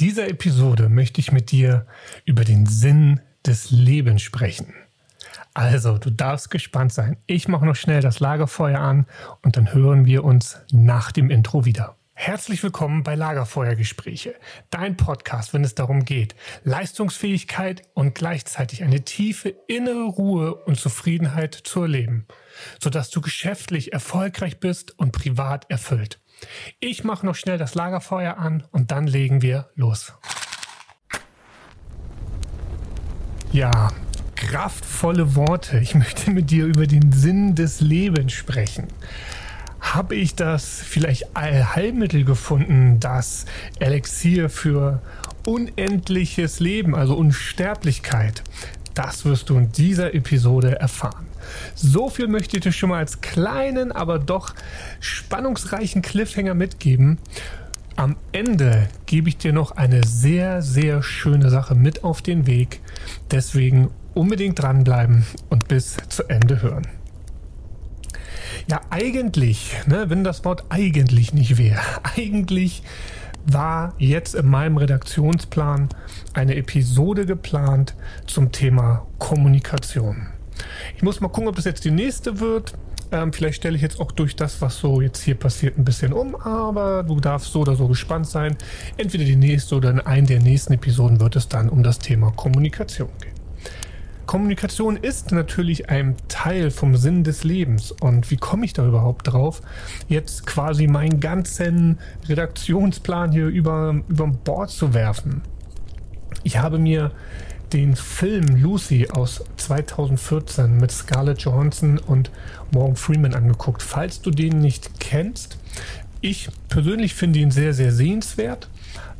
dieser Episode möchte ich mit dir über den Sinn des Lebens sprechen. Also, du darfst gespannt sein. Ich mache noch schnell das Lagerfeuer an und dann hören wir uns nach dem Intro wieder. Herzlich willkommen bei Lagerfeuergespräche, dein Podcast, wenn es darum geht, Leistungsfähigkeit und gleichzeitig eine tiefe innere Ruhe und Zufriedenheit zu erleben, sodass du geschäftlich erfolgreich bist und privat erfüllt. Ich mache noch schnell das Lagerfeuer an und dann legen wir los. Ja, kraftvolle Worte. Ich möchte mit dir über den Sinn des Lebens sprechen. Habe ich das vielleicht Allheilmittel gefunden, das Elixier für unendliches Leben, also Unsterblichkeit? Das wirst du in dieser Episode erfahren. So viel möchte ich dir schon mal als kleinen, aber doch spannungsreichen Cliffhanger mitgeben. Am Ende gebe ich dir noch eine sehr, sehr schöne Sache mit auf den Weg. Deswegen unbedingt dranbleiben und bis zu Ende hören. Ja, eigentlich, ne, wenn das Wort eigentlich nicht wäre, eigentlich war jetzt in meinem Redaktionsplan eine Episode geplant zum Thema Kommunikation. Ich muss mal gucken, ob das jetzt die nächste wird. Ähm, vielleicht stelle ich jetzt auch durch das, was so jetzt hier passiert, ein bisschen um, aber du darfst so oder so gespannt sein. Entweder die nächste oder in einer der nächsten Episoden wird es dann um das Thema Kommunikation gehen. Kommunikation ist natürlich ein Teil vom Sinn des Lebens. Und wie komme ich da überhaupt drauf, jetzt quasi meinen ganzen Redaktionsplan hier über, über Bord zu werfen? Ich habe mir den Film Lucy aus 2014 mit Scarlett Johansson und Morgan Freeman angeguckt. Falls du den nicht kennst, ich persönlich finde ihn sehr, sehr sehenswert.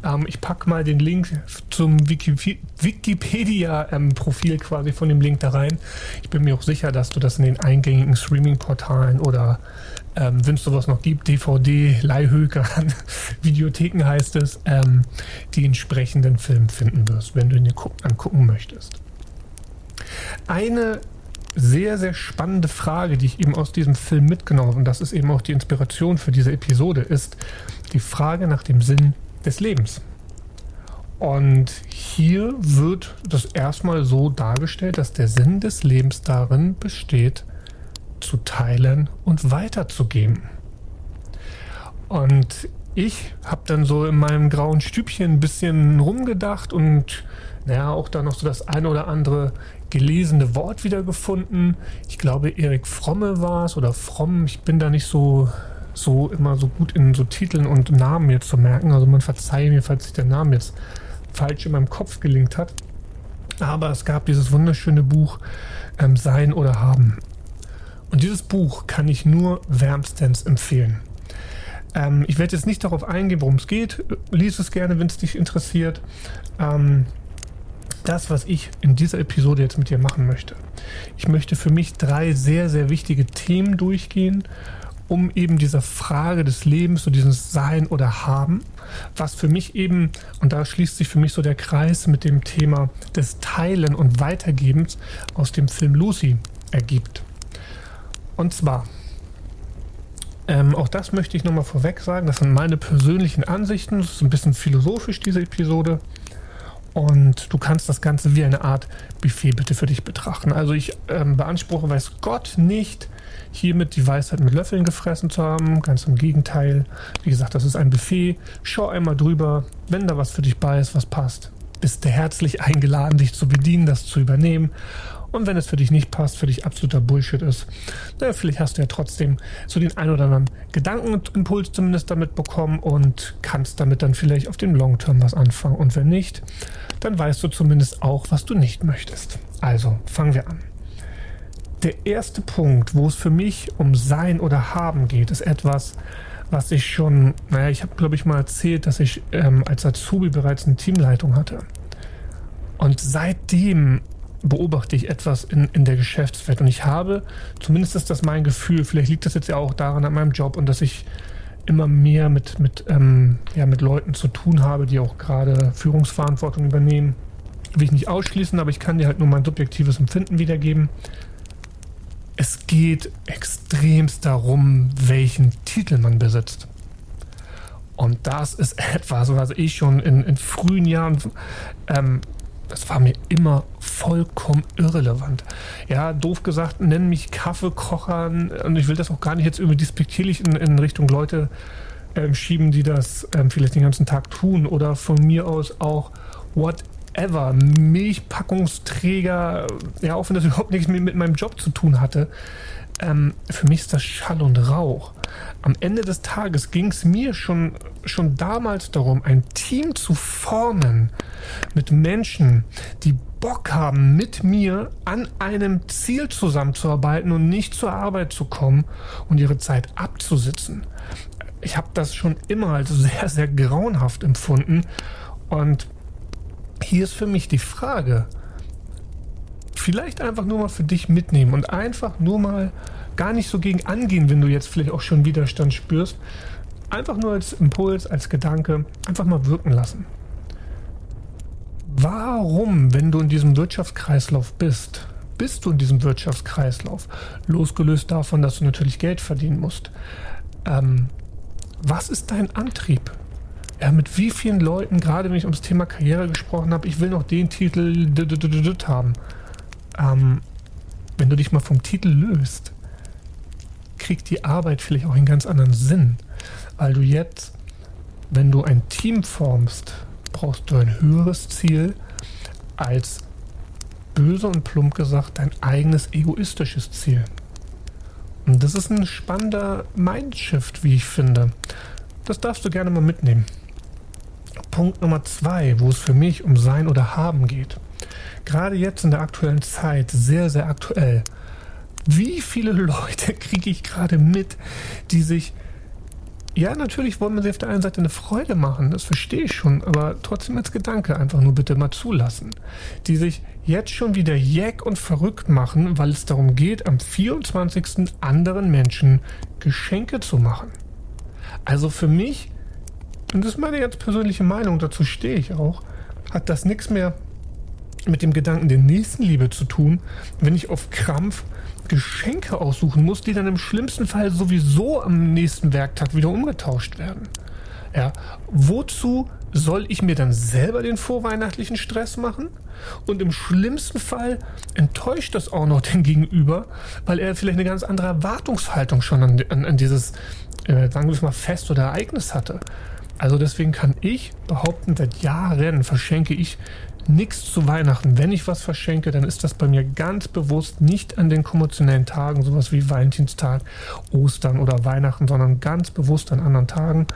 Ähm, ich packe mal den Link zum Wikipedia-Profil ähm, quasi von dem Link da rein. Ich bin mir auch sicher, dass du das in den eingängigen Streaming-Portalen oder ähm, wenn es sowas noch gibt, DVD, Leihhöker, Videotheken heißt es, ähm, die entsprechenden Film finden wirst, wenn du ihn dir angucken möchtest. Eine sehr, sehr spannende Frage, die ich eben aus diesem Film mitgenommen habe, und das ist eben auch die Inspiration für diese Episode, ist die Frage nach dem Sinn des Lebens. Und hier wird das erstmal so dargestellt, dass der Sinn des Lebens darin besteht, zu teilen und weiterzugeben. Und ich habe dann so in meinem grauen Stübchen ein bisschen rumgedacht und naja, auch da noch so das eine oder andere gelesene Wort wiedergefunden. Ich glaube, Erik Fromme war es oder Fromm. Ich bin da nicht so so immer so gut in so Titeln und Namen jetzt zu merken. Also man verzeihe mir, falls sich der Name jetzt falsch in meinem Kopf gelingt hat. Aber es gab dieses wunderschöne Buch ähm, Sein oder Haben. Und dieses Buch kann ich nur wärmstens empfehlen. Ähm, ich werde jetzt nicht darauf eingehen, worum es geht. Lies es gerne, wenn es dich interessiert. Ähm, das, was ich in dieser Episode jetzt mit dir machen möchte. Ich möchte für mich drei sehr, sehr wichtige Themen durchgehen um eben dieser Frage des Lebens, so dieses Sein oder Haben, was für mich eben, und da schließt sich für mich so der Kreis mit dem Thema des Teilen und Weitergebens aus dem Film Lucy ergibt. Und zwar, ähm, auch das möchte ich nochmal vorweg sagen, das sind meine persönlichen Ansichten, das ist ein bisschen philosophisch, diese Episode. Und du kannst das Ganze wie eine Art Buffet bitte für dich betrachten. Also ich ähm, beanspruche, weiß Gott nicht, hiermit die Weisheit mit Löffeln gefressen zu haben. Ganz im Gegenteil. Wie gesagt, das ist ein Buffet. Schau einmal drüber. Wenn da was für dich bei ist, was passt, bist du herzlich eingeladen, dich zu bedienen, das zu übernehmen. Und wenn es für dich nicht passt, für dich absoluter Bullshit ist, naja, vielleicht hast du ja trotzdem so den ein oder anderen Gedankenimpuls zumindest damit bekommen und kannst damit dann vielleicht auf dem Long Term was anfangen. Und wenn nicht, dann weißt du zumindest auch, was du nicht möchtest. Also fangen wir an. Der erste Punkt, wo es für mich um Sein oder Haben geht, ist etwas, was ich schon, naja, ich habe glaube ich mal erzählt, dass ich ähm, als Azubi bereits eine Teamleitung hatte. Und seitdem beobachte ich etwas in, in der Geschäftswelt und ich habe, zumindest ist das mein Gefühl, vielleicht liegt das jetzt ja auch daran an meinem Job und dass ich immer mehr mit, mit, ähm, ja, mit Leuten zu tun habe, die auch gerade Führungsverantwortung übernehmen. Will ich nicht ausschließen, aber ich kann dir halt nur mein subjektives Empfinden wiedergeben es geht extremst darum, welchen Titel man besitzt. Und das ist etwas, was ich schon in, in frühen Jahren, ähm, das war mir immer vollkommen irrelevant. Ja, doof gesagt, nennen mich Kaffeekocher und ich will das auch gar nicht jetzt irgendwie despektierlich in, in Richtung Leute ähm, schieben, die das ähm, vielleicht den ganzen Tag tun oder von mir aus auch whatever, Milchpackungsträger, ja, auch wenn das überhaupt nichts mit meinem Job zu tun hatte. Ähm, für mich ist das Schall und Rauch. Am Ende des Tages ging es mir schon, schon damals darum, ein Team zu formen mit Menschen, die Bock haben, mit mir an einem Ziel zusammenzuarbeiten und nicht zur Arbeit zu kommen und ihre Zeit abzusitzen. Ich habe das schon immer als sehr, sehr grauenhaft empfunden. Und hier ist für mich die Frage, vielleicht einfach nur mal für dich mitnehmen und einfach nur mal gar nicht so gegen angehen, wenn du jetzt vielleicht auch schon Widerstand spürst. Einfach nur als Impuls, als Gedanke, einfach mal wirken lassen. Warum, wenn du in diesem Wirtschaftskreislauf bist, bist du in diesem Wirtschaftskreislauf, losgelöst davon, dass du natürlich Geld verdienen musst, ähm, was ist dein Antrieb? Ja, mit wie vielen Leuten, gerade wenn ich ums Thema Karriere gesprochen habe, ich will noch den Titel haben. Ähm, wenn du dich mal vom Titel löst, kriegt die Arbeit vielleicht auch einen ganz anderen Sinn. Weil du jetzt, wenn du ein Team formst, brauchst du ein höheres Ziel als böse und plump gesagt dein eigenes egoistisches Ziel. Und das ist ein spannender Mindshift, wie ich finde. Das darfst du gerne mal mitnehmen. Punkt Nummer zwei, wo es für mich um Sein oder Haben geht. Gerade jetzt in der aktuellen Zeit, sehr, sehr aktuell. Wie viele Leute kriege ich gerade mit, die sich ja, natürlich wollen wir sie auf der einen Seite eine Freude machen, das verstehe ich schon, aber trotzdem als Gedanke einfach nur bitte mal zulassen. Die sich jetzt schon wieder jeck und verrückt machen, weil es darum geht, am 24. anderen Menschen Geschenke zu machen. Also für mich, und das ist meine ganz persönliche Meinung, dazu stehe ich auch, hat das nichts mehr mit dem Gedanken der Nächstenliebe zu tun, wenn ich auf Krampf Geschenke aussuchen muss, die dann im schlimmsten Fall sowieso am nächsten Werktag wieder umgetauscht werden. Ja, wozu soll ich mir dann selber den vorweihnachtlichen Stress machen? Und im schlimmsten Fall enttäuscht das auch noch den Gegenüber, weil er vielleicht eine ganz andere Erwartungshaltung schon an, an, an dieses, äh, sagen wir es mal, Fest oder Ereignis hatte. Also deswegen kann ich behaupten, seit Jahren verschenke ich nichts zu Weihnachten. Wenn ich was verschenke, dann ist das bei mir ganz bewusst nicht an den kommerziellen Tagen, sowas wie Valentinstag, Ostern oder Weihnachten, sondern ganz bewusst an anderen Tagen.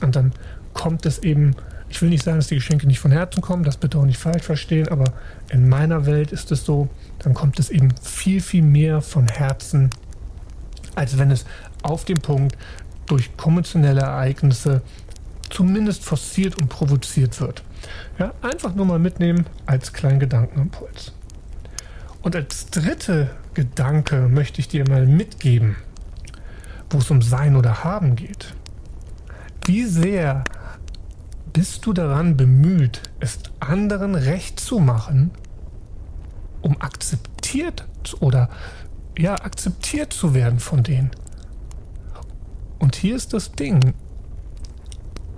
Und dann kommt es eben, ich will nicht sagen, dass die Geschenke nicht von Herzen kommen, das bitte auch nicht falsch verstehen, aber in meiner Welt ist es so, dann kommt es eben viel, viel mehr von Herzen, als wenn es auf dem Punkt durch konventionelle Ereignisse zumindest forciert und provoziert wird. Ja, einfach nur mal mitnehmen als kleinen Gedankenimpuls. Und als dritte Gedanke möchte ich dir mal mitgeben, wo es um Sein oder Haben geht. Wie sehr bist du daran bemüht, es anderen recht zu machen, um akzeptiert oder ja, akzeptiert zu werden von denen? Und hier ist das Ding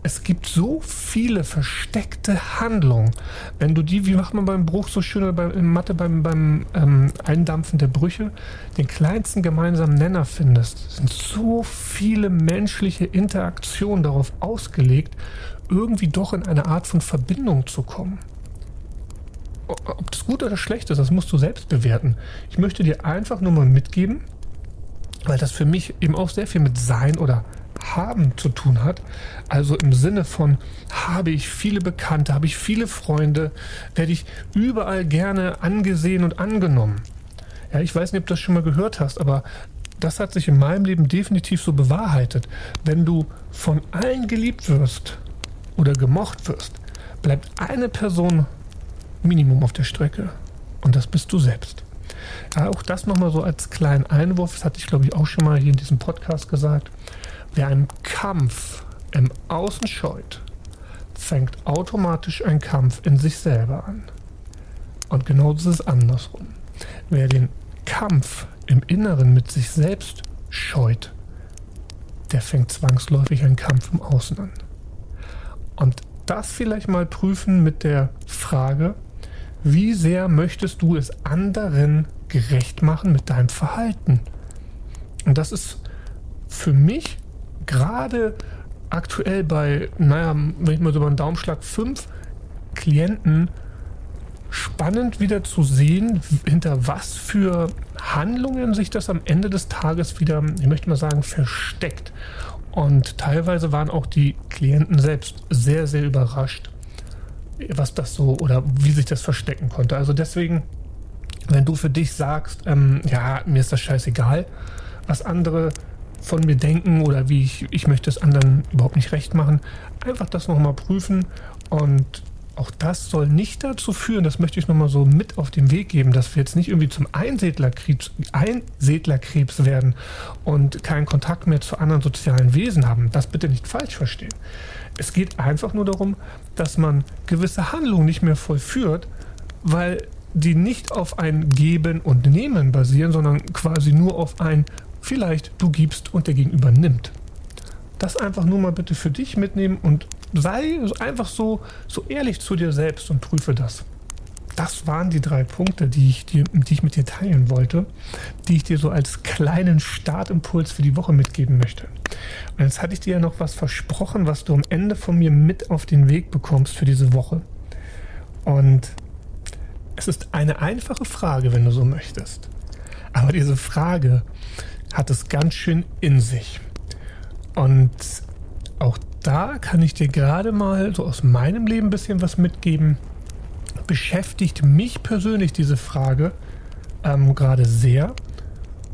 es gibt so viele versteckte Handlungen. Wenn du die, wie macht man beim Bruch so schön oder beim, in Mathe beim, beim ähm, Eindampfen der Brüche, den kleinsten gemeinsamen Nenner findest, sind so viele menschliche Interaktionen darauf ausgelegt, irgendwie doch in eine Art von Verbindung zu kommen. Ob das gut oder schlecht ist, das musst du selbst bewerten. Ich möchte dir einfach nur mal mitgeben, weil das für mich eben auch sehr viel mit Sein oder haben zu tun hat. Also im Sinne von, habe ich viele Bekannte, habe ich viele Freunde, werde ich überall gerne angesehen und angenommen. Ja, ich weiß nicht, ob du das schon mal gehört hast, aber das hat sich in meinem Leben definitiv so bewahrheitet. Wenn du von allen geliebt wirst oder gemocht wirst, bleibt eine Person Minimum auf der Strecke. Und das bist du selbst. Ja, auch das nochmal so als kleinen Einwurf, das hatte ich glaube ich auch schon mal hier in diesem Podcast gesagt. Wer einen Kampf im Außen scheut, fängt automatisch ein Kampf in sich selber an. Und genauso ist es andersrum. Wer den Kampf im Inneren mit sich selbst scheut, der fängt zwangsläufig einen Kampf im Außen an. Und das vielleicht mal prüfen mit der Frage, wie sehr möchtest du es anderen gerecht machen mit deinem Verhalten? Und das ist für mich gerade aktuell bei, naja, wenn ich mal so über einen Daumenschlag, fünf Klienten spannend wieder zu sehen, hinter was für Handlungen sich das am Ende des Tages wieder, ich möchte mal sagen, versteckt. Und teilweise waren auch die Klienten selbst sehr, sehr überrascht, was das so oder wie sich das verstecken konnte. Also deswegen, wenn du für dich sagst, ähm, ja, mir ist das scheißegal, was andere von mir denken oder wie ich, ich möchte es anderen überhaupt nicht recht machen, einfach das nochmal prüfen und auch das soll nicht dazu führen, das möchte ich nochmal so mit auf den Weg geben, dass wir jetzt nicht irgendwie zum Einsiedlerkrebs, Einsiedlerkrebs werden und keinen Kontakt mehr zu anderen sozialen Wesen haben. Das bitte nicht falsch verstehen. Es geht einfach nur darum, dass man gewisse Handlungen nicht mehr vollführt, weil die nicht auf ein Geben und Nehmen basieren, sondern quasi nur auf ein vielleicht du gibst und der Gegenüber nimmt. Das einfach nur mal bitte für dich mitnehmen und sei einfach so, so ehrlich zu dir selbst und prüfe das. Das waren die drei Punkte, die ich, dir, die ich mit dir teilen wollte, die ich dir so als kleinen Startimpuls für die Woche mitgeben möchte. Und jetzt hatte ich dir ja noch was versprochen, was du am Ende von mir mit auf den Weg bekommst für diese Woche. Und es ist eine einfache Frage, wenn du so möchtest. Aber diese Frage hat es ganz schön in sich. Und auch da kann ich dir gerade mal so aus meinem Leben ein bisschen was mitgeben. Beschäftigt mich persönlich diese Frage ähm, gerade sehr,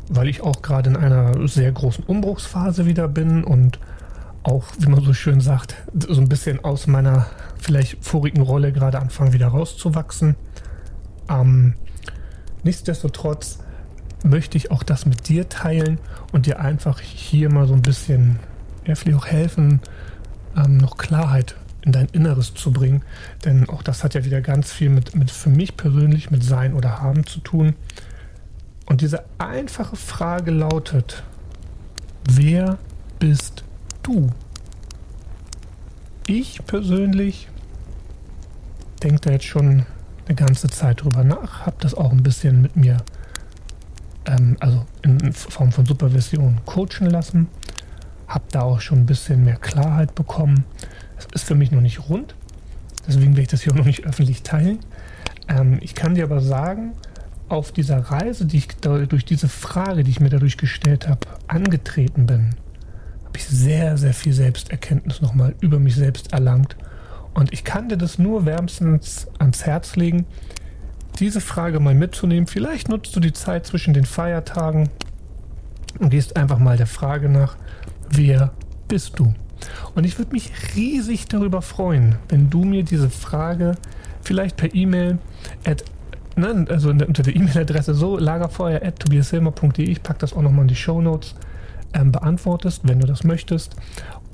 weil ich auch gerade in einer sehr großen Umbruchsphase wieder bin und auch, wie man so schön sagt, so ein bisschen aus meiner vielleicht vorigen Rolle gerade anfangen wieder rauszuwachsen. Ähm, nichtsdestotrotz möchte ich auch das mit dir teilen und dir einfach hier mal so ein bisschen, ja, vielleicht auch helfen, ähm, noch Klarheit in dein Inneres zu bringen. Denn auch das hat ja wieder ganz viel mit, mit für mich persönlich mit Sein oder Haben zu tun. Und diese einfache Frage lautet, wer bist du? Ich persönlich denke da jetzt schon eine ganze Zeit drüber nach, habe das auch ein bisschen mit mir ähm, also in Form von Supervision coachen lassen. Habe da auch schon ein bisschen mehr Klarheit bekommen. Es ist für mich noch nicht rund, deswegen werde ich das hier auch noch nicht öffentlich teilen. Ähm, ich kann dir aber sagen, auf dieser Reise, die ich durch diese Frage, die ich mir dadurch gestellt habe, angetreten bin, habe ich sehr, sehr viel Selbsterkenntnis nochmal über mich selbst erlangt. Und ich kann dir das nur wärmstens ans Herz legen, diese Frage mal mitzunehmen. Vielleicht nutzt du die Zeit zwischen den Feiertagen und gehst einfach mal der Frage nach, wer bist du? Und ich würde mich riesig darüber freuen, wenn du mir diese Frage vielleicht per E-Mail nein, also unter der E-Mail-Adresse so lagerfeuer.tobiashilmer.de, ich packe das auch nochmal in die Show Notes, ähm, beantwortest, wenn du das möchtest.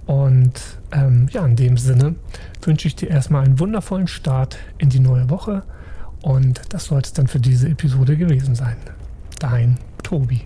Und ähm, ja, in dem Sinne wünsche ich dir erstmal einen wundervollen Start in die neue Woche. Und das soll es dann für diese Episode gewesen sein. Dein Tobi.